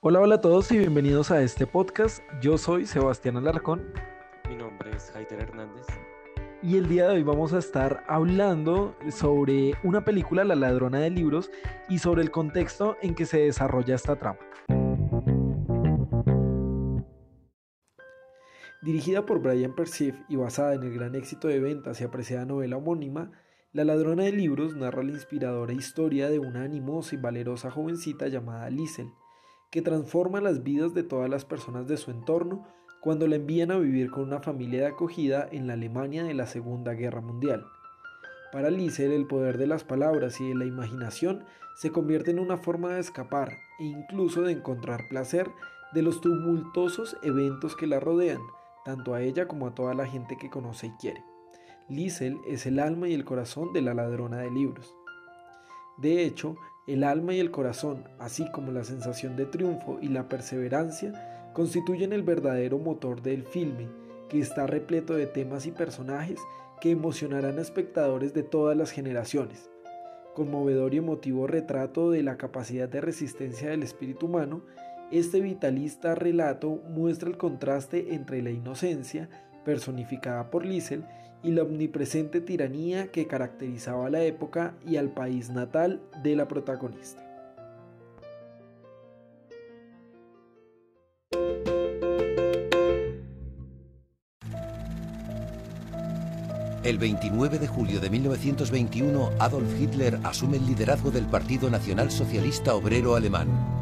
Hola, hola a todos y bienvenidos a este podcast. Yo soy Sebastián Alarcón. Mi nombre es Haider Hernández. Y el día de hoy vamos a estar hablando sobre una película, La ladrona de libros, y sobre el contexto en que se desarrolla esta trama. Dirigida por Brian Perciff y basada en el gran éxito de ventas y apreciada novela homónima, La ladrona de libros narra la inspiradora historia de una animosa y valerosa jovencita llamada Liesel, que transforma las vidas de todas las personas de su entorno cuando la envían a vivir con una familia de acogida en la Alemania de la Segunda Guerra Mundial. Para Liesel el poder de las palabras y de la imaginación se convierte en una forma de escapar e incluso de encontrar placer de los tumultuosos eventos que la rodean, tanto a ella como a toda la gente que conoce y quiere. Liesel es el alma y el corazón de la ladrona de libros. De hecho, el alma y el corazón, así como la sensación de triunfo y la perseverancia, constituyen el verdadero motor del filme, que está repleto de temas y personajes que emocionarán a espectadores de todas las generaciones. Conmovedor y emotivo retrato de la capacidad de resistencia del espíritu humano, este vitalista relato muestra el contraste entre la inocencia, personificada por Liesel, y la omnipresente tiranía que caracterizaba la época y al país natal de la protagonista. El 29 de julio de 1921, Adolf Hitler asume el liderazgo del Partido Nacional Socialista Obrero Alemán.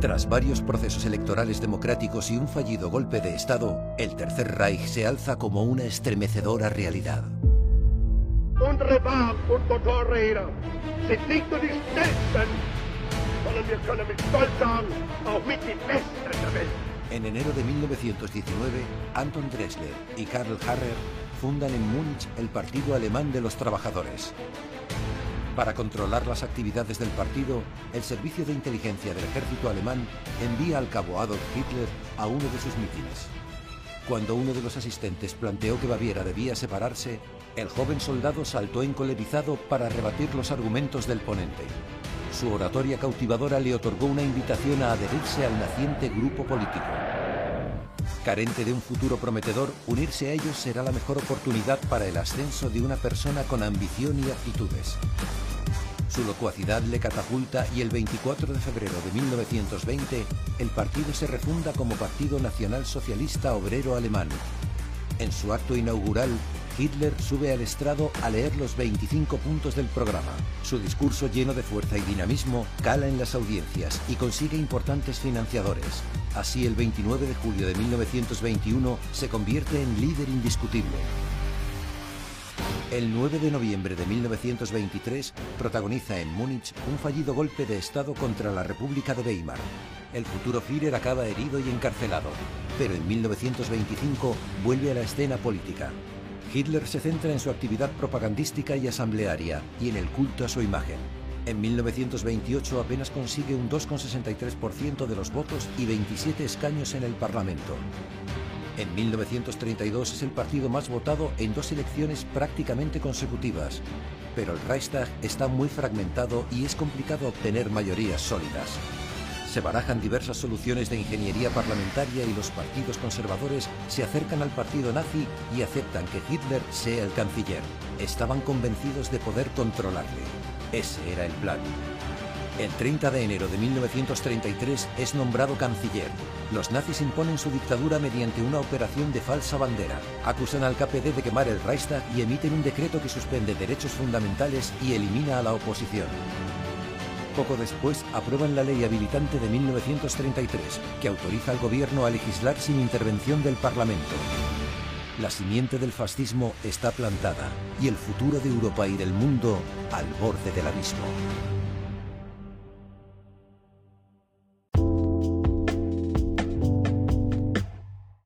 Tras varios procesos electorales democráticos y un fallido golpe de Estado, el Tercer Reich se alza como una estremecedora realidad. En enero de 1919, Anton Dressler y Karl Harrer fundan en Múnich el Partido Alemán de los Trabajadores. Para controlar las actividades del partido, el Servicio de Inteligencia del Ejército Alemán envía al cabo Adolf Hitler a uno de sus mítines. Cuando uno de los asistentes planteó que Baviera debía separarse, el joven soldado saltó encolerizado para rebatir los argumentos del ponente. Su oratoria cautivadora le otorgó una invitación a adherirse al naciente grupo político. Carente de un futuro prometedor, unirse a ellos será la mejor oportunidad para el ascenso de una persona con ambición y actitudes. Su locuacidad le catapulta y el 24 de febrero de 1920 el partido se refunda como Partido Nacional Socialista Obrero Alemán. En su acto inaugural, Hitler sube al estrado a leer los 25 puntos del programa. Su discurso lleno de fuerza y dinamismo cala en las audiencias y consigue importantes financiadores. Así, el 29 de julio de 1921 se convierte en líder indiscutible. El 9 de noviembre de 1923 protagoniza en Múnich un fallido golpe de Estado contra la República de Weimar. El futuro Führer acaba herido y encarcelado, pero en 1925 vuelve a la escena política. Hitler se centra en su actividad propagandística y asamblearia y en el culto a su imagen. En 1928 apenas consigue un 2,63% de los votos y 27 escaños en el Parlamento. En 1932 es el partido más votado en dos elecciones prácticamente consecutivas, pero el Reichstag está muy fragmentado y es complicado obtener mayorías sólidas. Se barajan diversas soluciones de ingeniería parlamentaria y los partidos conservadores se acercan al partido nazi y aceptan que Hitler sea el canciller. Estaban convencidos de poder controlarle. Ese era el plan. El 30 de enero de 1933 es nombrado canciller. Los nazis imponen su dictadura mediante una operación de falsa bandera. Acusan al KPD de quemar el Reichstag y emiten un decreto que suspende derechos fundamentales y elimina a la oposición. Poco después aprueban la ley habilitante de 1933, que autoriza al gobierno a legislar sin intervención del Parlamento. La simiente del fascismo está plantada y el futuro de Europa y del mundo al borde del abismo.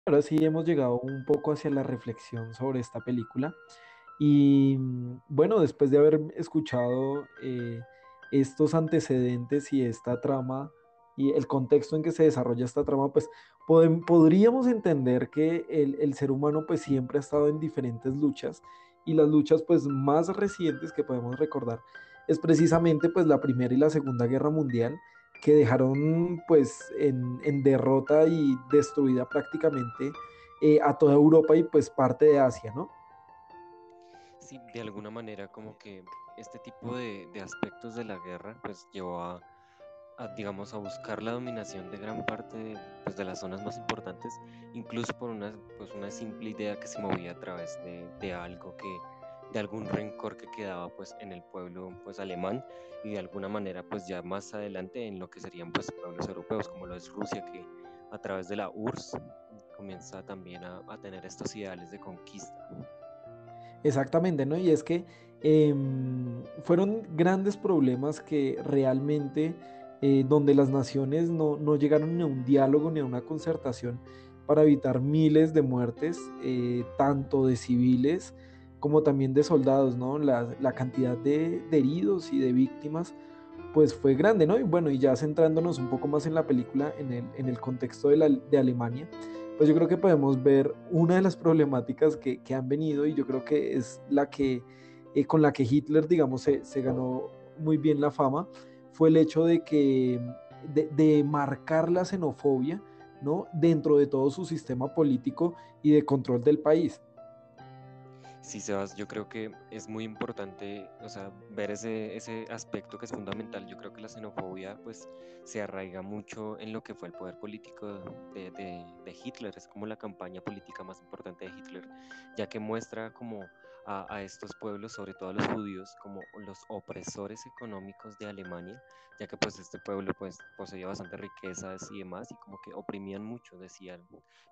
Ahora sí hemos llegado un poco hacia la reflexión sobre esta película. Y bueno, después de haber escuchado eh, estos antecedentes y esta trama y el contexto en que se desarrolla esta trama, pues podríamos entender que el, ser humano pues siempre ha estado en diferentes luchas y las luchas pues más recientes que podemos recordar es precisamente pues la Primera y la Segunda Guerra Mundial, que dejaron pues en, derrota y destruida prácticamente eh, a toda Europa y pues parte de Asia, ¿no? Sí, de alguna manera como que este tipo de, aspectos de la guerra pues llevó a, digamos, a buscar la dominación de gran parte de, pues, de las zonas más importantes, incluso por una, pues, una simple idea que se movía a través de, de algo que, de algún rencor que quedaba pues en el pueblo pues alemán y de alguna manera pues ya más adelante en lo que serían pues pueblos europeos como lo es Rusia que a través de la URSS comienza también a, tener estos ideales de conquista. Exactamente, ¿no? Y es que em, fueron grandes problemas que realmente eh, donde las naciones no, no, llegaron ni a un diálogo ni a una concertación para evitar miles de muertes, eh, tanto de civiles como también de soldados, ¿no? La, cantidad de, heridos y de víctimas, pues fue grande, ¿no? Y bueno, y ya centrándonos un poco más en la película, en el, en el contexto la, de Alemania, pues yo creo que podemos ver una de las problemáticas que, que han venido y yo creo que es la que, eh, con la que Hitler, digamos, se, se, ganó muy bien la fama, fue el hecho de que, de, de marcar la xenofobia, ¿no? Dentro de todo su sistema político y de control del país. Sí, Sebas, yo creo que es muy importante, o sea, ver ese, ese aspecto que es fundamental. Yo creo que la xenofobia, pues, se arraiga mucho en lo que fue el poder político de, de, de Hitler. Es como la campaña política más importante de Hitler, ya que muestra como a, estos pueblos, sobre todo a los judíos, como los opresores económicos de Alemania, ya que pues este pueblo pues poseía bastante riquezas y demás, y como que oprimían mucho, decían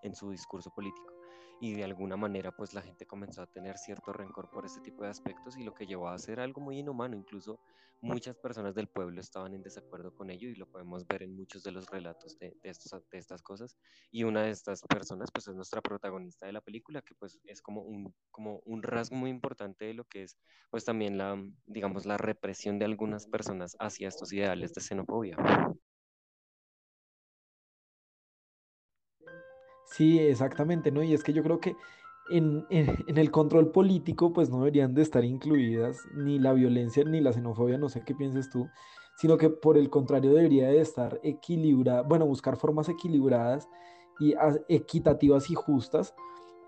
en su discurso político y de alguna manera pues la gente comenzó a tener cierto rencor por este tipo de aspectos y lo que llevó a hacer algo muy inhumano, incluso muchas personas del pueblo estaban en desacuerdo con ello y lo podemos ver en muchos de los relatos de, estas cosas y una de estas personas pues es nuestra protagonista de la película que pues es como un rasgo muy importante de lo que es pues también la digamos la represión de algunas personas hacia estos ideales de xenofobia. Sí, exactamente, ¿no? Y es que yo creo que en, el control político pues no deberían de estar incluidas ni la violencia ni la xenofobia, no sé qué pienses tú, sino que por el contrario debería de estar equilibrada, bueno, buscar formas equilibradas y equitativas y justas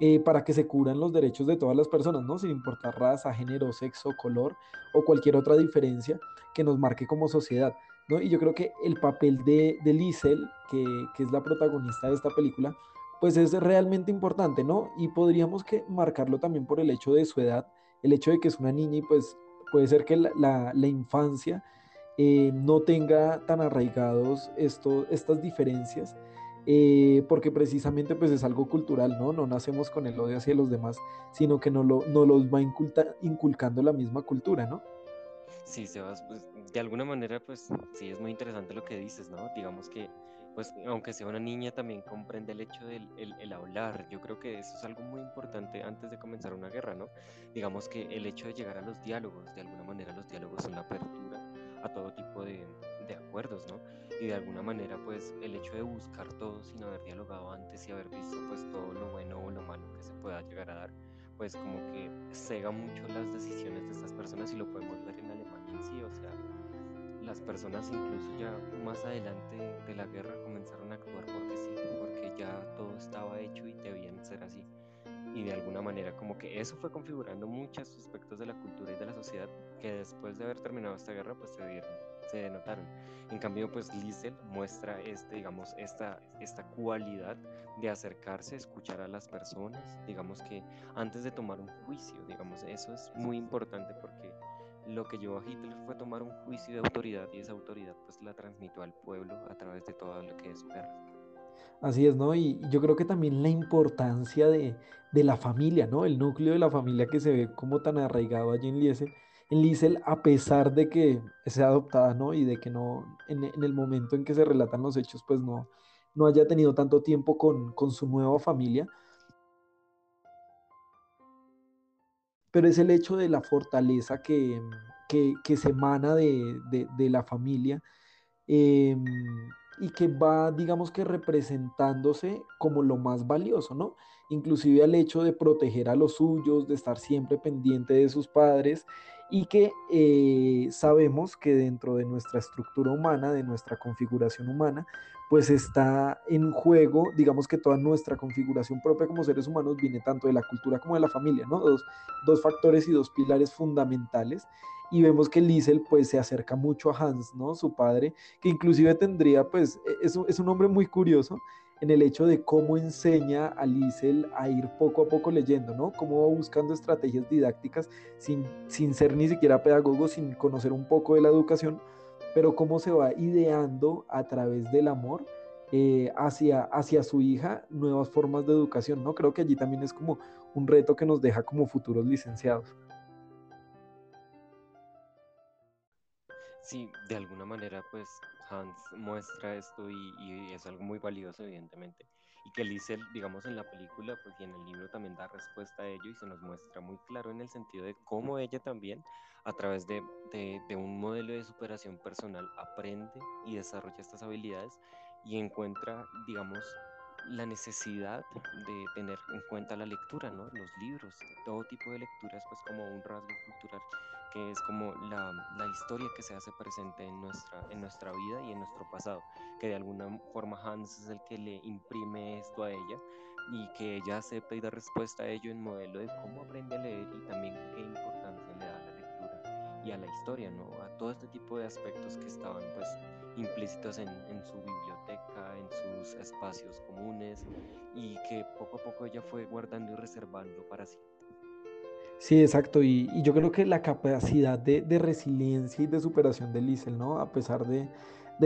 eh, para que se cubran los derechos de todas las personas, ¿no? Sin importar raza, género, sexo, color o cualquier otra diferencia que nos marque como sociedad. ¿no? Y yo creo que el papel de, de Liesel, que, que es la protagonista de esta película, pues es realmente importante, ¿no? Y podríamos que marcarlo también por el hecho de su edad, el hecho de que es una niña y pues puede ser que la, infancia eh, no tenga tan arraigados esto, estas diferencias, eh, porque precisamente pues es algo cultural, ¿no? No nacemos con el odio hacia los demás, sino que no, lo, no los va inculcando la misma cultura, ¿no? Sí, Sebas, pues de alguna manera pues sí es muy interesante lo que dices, ¿no? Digamos que pues aunque sea una niña, también comprende el hecho del el, hablar. Yo creo que eso es algo muy importante antes de comenzar una guerra, ¿no? Digamos que el hecho de llegar a los diálogos, de alguna manera los diálogos son la apertura a todo tipo de, de acuerdos, ¿no? Y de alguna manera, pues el hecho de buscar todo sin haber dialogado antes y haber visto pues todo lo bueno o lo malo que se pueda llegar a dar, pues como que cega mucho las decisiones de estas personas y lo podemos ver en Alemania las personas incluso ya más adelante de la guerra comenzaron a actuar porque sí, porque ya todo estaba hecho y debían ser así. Y de alguna manera como que eso fue configurando muchos aspectos de la cultura y de la sociedad que después de haber terminado esta guerra pues se dieron, se denotaron. En cambio pues Liesel muestra este, digamos, esta, esta cualidad de acercarse, escuchar a las personas, digamos que antes de tomar un juicio, digamos, eso es muy importante porque lo que llevó a Hitler fue tomar un juicio de autoridad y esa autoridad pues la transmitió al pueblo a través de todo lo que es su guerra. Así es, ¿no? Y yo creo que también la importancia de, de, la familia, ¿no? El núcleo de la familia que se ve como tan arraigado allí en Liesel, en Liesel a pesar de que sea adoptada, ¿no? Y de que no, en, en, el momento en que se relatan los hechos, pues no, no haya tenido tanto tiempo con, con su nueva familia, pero es el hecho de la fortaleza que, se emana de, la familia em, y que va, digamos que representándose como lo más valioso, ¿no? Inclusive al hecho de proteger a los suyos, de estar siempre pendiente de sus padres y que eh, sabemos que dentro de nuestra estructura humana, de nuestra configuración humana, pues está en juego, digamos que toda nuestra configuración propia como seres humanos viene tanto de la cultura como de la familia, ¿no? Dos, dos factores y dos pilares fundamentales. Y vemos que Liesel pues se acerca mucho a Hans, ¿no? Su padre, que inclusive tendría pues, e, es, es un hombre muy curioso en el hecho de cómo enseña a Liesel a ir poco a poco leyendo, ¿no? Cómo va buscando estrategias didácticas sin, sin ser ni siquiera pedagogo, sin conocer un poco de la educación, pero cómo se va ideando a través del amor eh, hacia, hacia su hija nuevas formas de educación, ¿no? Creo que allí también es como un reto que nos deja como futuros licenciados. Sí, de alguna manera, pues Muestra esto y, y es algo muy valioso, evidentemente y que Liesel, digamos, en la película pues, y en el libro también da respuesta a ello y se nos muestra muy claro en el sentido de cómo ella también, a través de, de, de un modelo de superación personal, aprende y desarrolla estas habilidades y encuentra, digamos, la necesidad de tener en cuenta la lectura, ¿no? Los libros, todo tipo de lecturas, pues como un rasgo cultural que es como la, la, historia que se hace presente en nuestra, en nuestra vida y en nuestro pasado, que de alguna forma Hans es el que le imprime esto a ella y que ella acepta y da respuesta a ello en modelo de cómo aprende a leer y también qué importancia le da a la lectura y a la historia, ¿no? A todo este tipo de aspectos que estaban pues implícitos en, en su biblioteca, en sus espacios comunes y que poco a poco ella fue guardando y reservando para sí. Sí, exacto. Y, yo creo que la capacidad de, resiliencia y de superación de Liesel, ¿no? A pesar de,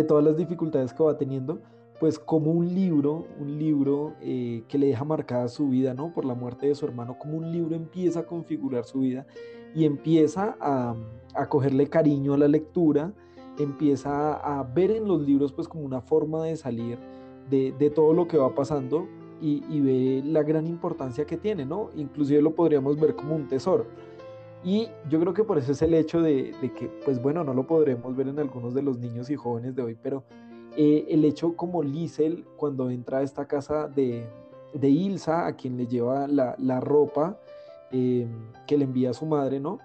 todas las dificultades que va teniendo, pues como un libro, un libro eh, que le deja marcada su vida, ¿no? Por la muerte de su hermano, como un libro empieza a configurar su vida y empieza a, cogerle cariño a la lectura, empieza a, ver en los libros pues como una forma de salir de todo lo que va pasando y, y, ve la gran importancia que tiene, ¿no? Inclusive lo podríamos ver como un tesoro. Y yo creo que por eso es el hecho de, de que, pues bueno, no lo podremos ver en algunos de los niños y jóvenes de hoy, pero eh, el hecho como Liesel, cuando entra a esta casa de, de Ilsa, a quien le lleva la, la ropa eh, que le envía su madre, ¿no?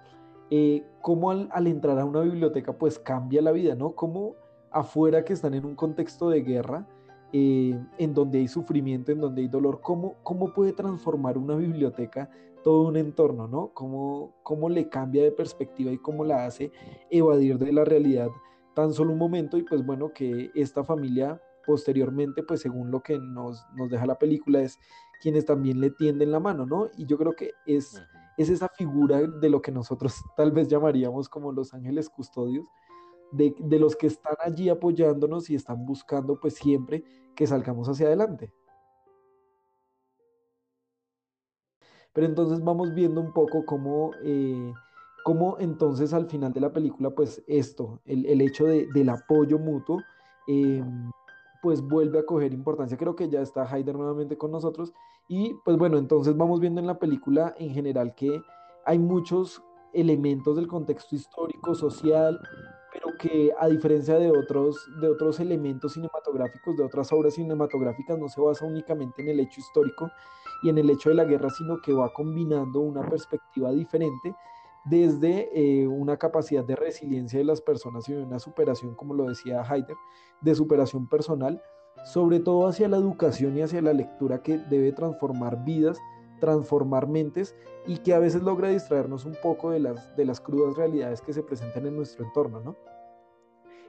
Eh, como al, al, entrar a una biblioteca, pues cambia la vida, ¿no? Como afuera que están en un contexto de guerra, eh, en donde hay sufrimiento, en donde hay dolor, ¿cómo, cómo puede transformar una biblioteca todo un entorno, ¿no? ¿Cómo, ¿Cómo le cambia de perspectiva y cómo la hace evadir de la realidad tan solo un momento? Y pues bueno, que esta familia posteriormente, pues según lo que nos, nos deja la película, es quienes también le tienden la mano, ¿no? Y yo creo que es, es esa figura de lo que nosotros tal vez llamaríamos como los ángeles custodios, de, los que están allí apoyándonos y están buscando pues siempre que salgamos hacia adelante. Pero entonces vamos viendo un poco cómo, eh, cómo entonces al final de la película pues esto, el, el hecho de, del apoyo mutuo, eh, pues vuelve a coger importancia. Creo que ya está Haider nuevamente con nosotros. Y pues bueno, entonces vamos viendo en la película en general que hay muchos elementos del contexto histórico, social, que a diferencia de otros, de otros elementos cinematográficos, de otras obras cinematográficas, no se basa únicamente en el hecho histórico y en el hecho de la guerra, sino que va combinando una perspectiva diferente desde eh, una capacidad de resiliencia de las personas y una superación, como lo decía Haider, de superación personal, sobre todo hacia la educación y hacia la lectura que debe transformar vidas transformar mentes y que a veces logra distraernos un poco de las, de las crudas realidades que se presentan en nuestro entorno, ¿no?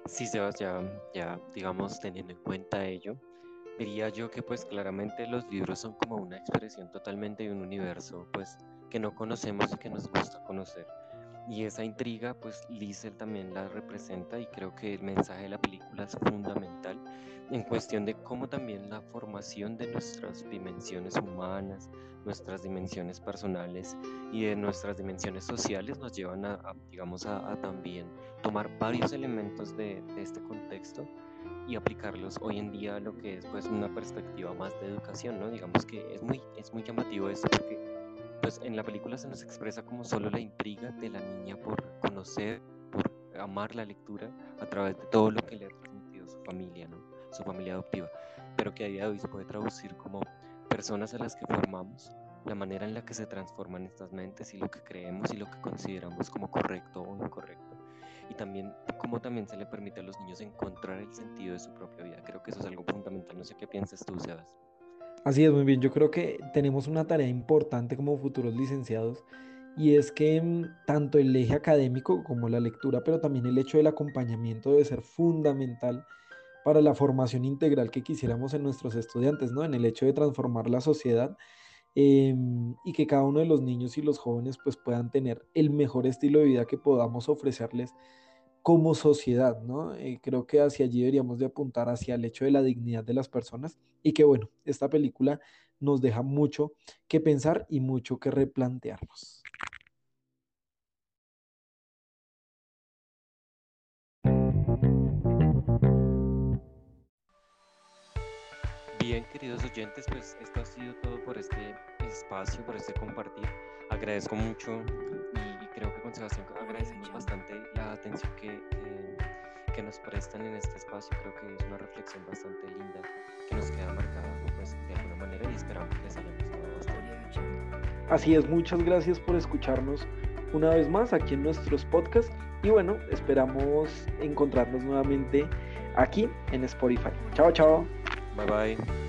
Sí, Sebas, ya, ya digamos, teniendo en cuenta ello, diría yo que pues claramente los libros son como una expresión totalmente de un universo pues que no conocemos y que nos gusta conocer. Y esa intriga pues Liesel también la representa y creo que el mensaje de la película es fundamental en cuestión de cómo también la formación de nuestras dimensiones humanas, nuestras dimensiones personales y de nuestras dimensiones sociales nos llevan a, digamos, a, también tomar varios elementos de, de, este contexto y aplicarlos hoy en día a lo que es pues una perspectiva más de educación, ¿no? Digamos que es muy, es muy llamativo esto porque pues en la película se nos expresa como solo la intriga de la niña por conocer, por amar la lectura a través de todo lo que le ha transmitido su familia, ¿no? su familia adoptiva, pero que a día de hoy se puede traducir como personas a las que formamos la manera en la que se transforman estas mentes y lo que creemos y lo que consideramos como correcto o incorrecto. Y también cómo también se le permite a los niños encontrar el sentido de su propia vida. Creo que eso es algo fundamental. No sé qué piensas tú, Sebas. Así es, muy bien. Yo creo que tenemos una tarea importante como futuros licenciados y es que mm, tanto el eje académico como la lectura, pero también el hecho del acompañamiento debe ser fundamental para la formación integral que quisiéramos en nuestros estudiantes, ¿no? En el hecho de transformar la sociedad em, y que cada uno de los niños y los jóvenes pues puedan tener el mejor estilo de vida que podamos ofrecerles como sociedad, ¿no? Eh, creo que hacia allí deberíamos de apuntar hacia el hecho de la dignidad de las personas y que bueno, esta película nos deja mucho que pensar y mucho que replantearnos. Bien, queridos oyentes, pues esto ha sido todo por este espacio, por este compartir. Agradezco mucho y creo que con Sebastián agradecemos bastante atención que, que, nos prestan en este espacio. Creo que es una reflexión bastante linda que nos queda marcada pues, de alguna manera y esperamos que les haya gustado bastante. Así es, muchas gracias por escucharnos una vez más aquí en nuestros podcasts y bueno, esperamos encontrarnos nuevamente aquí en Spotify. Chao, chao. Bye bye.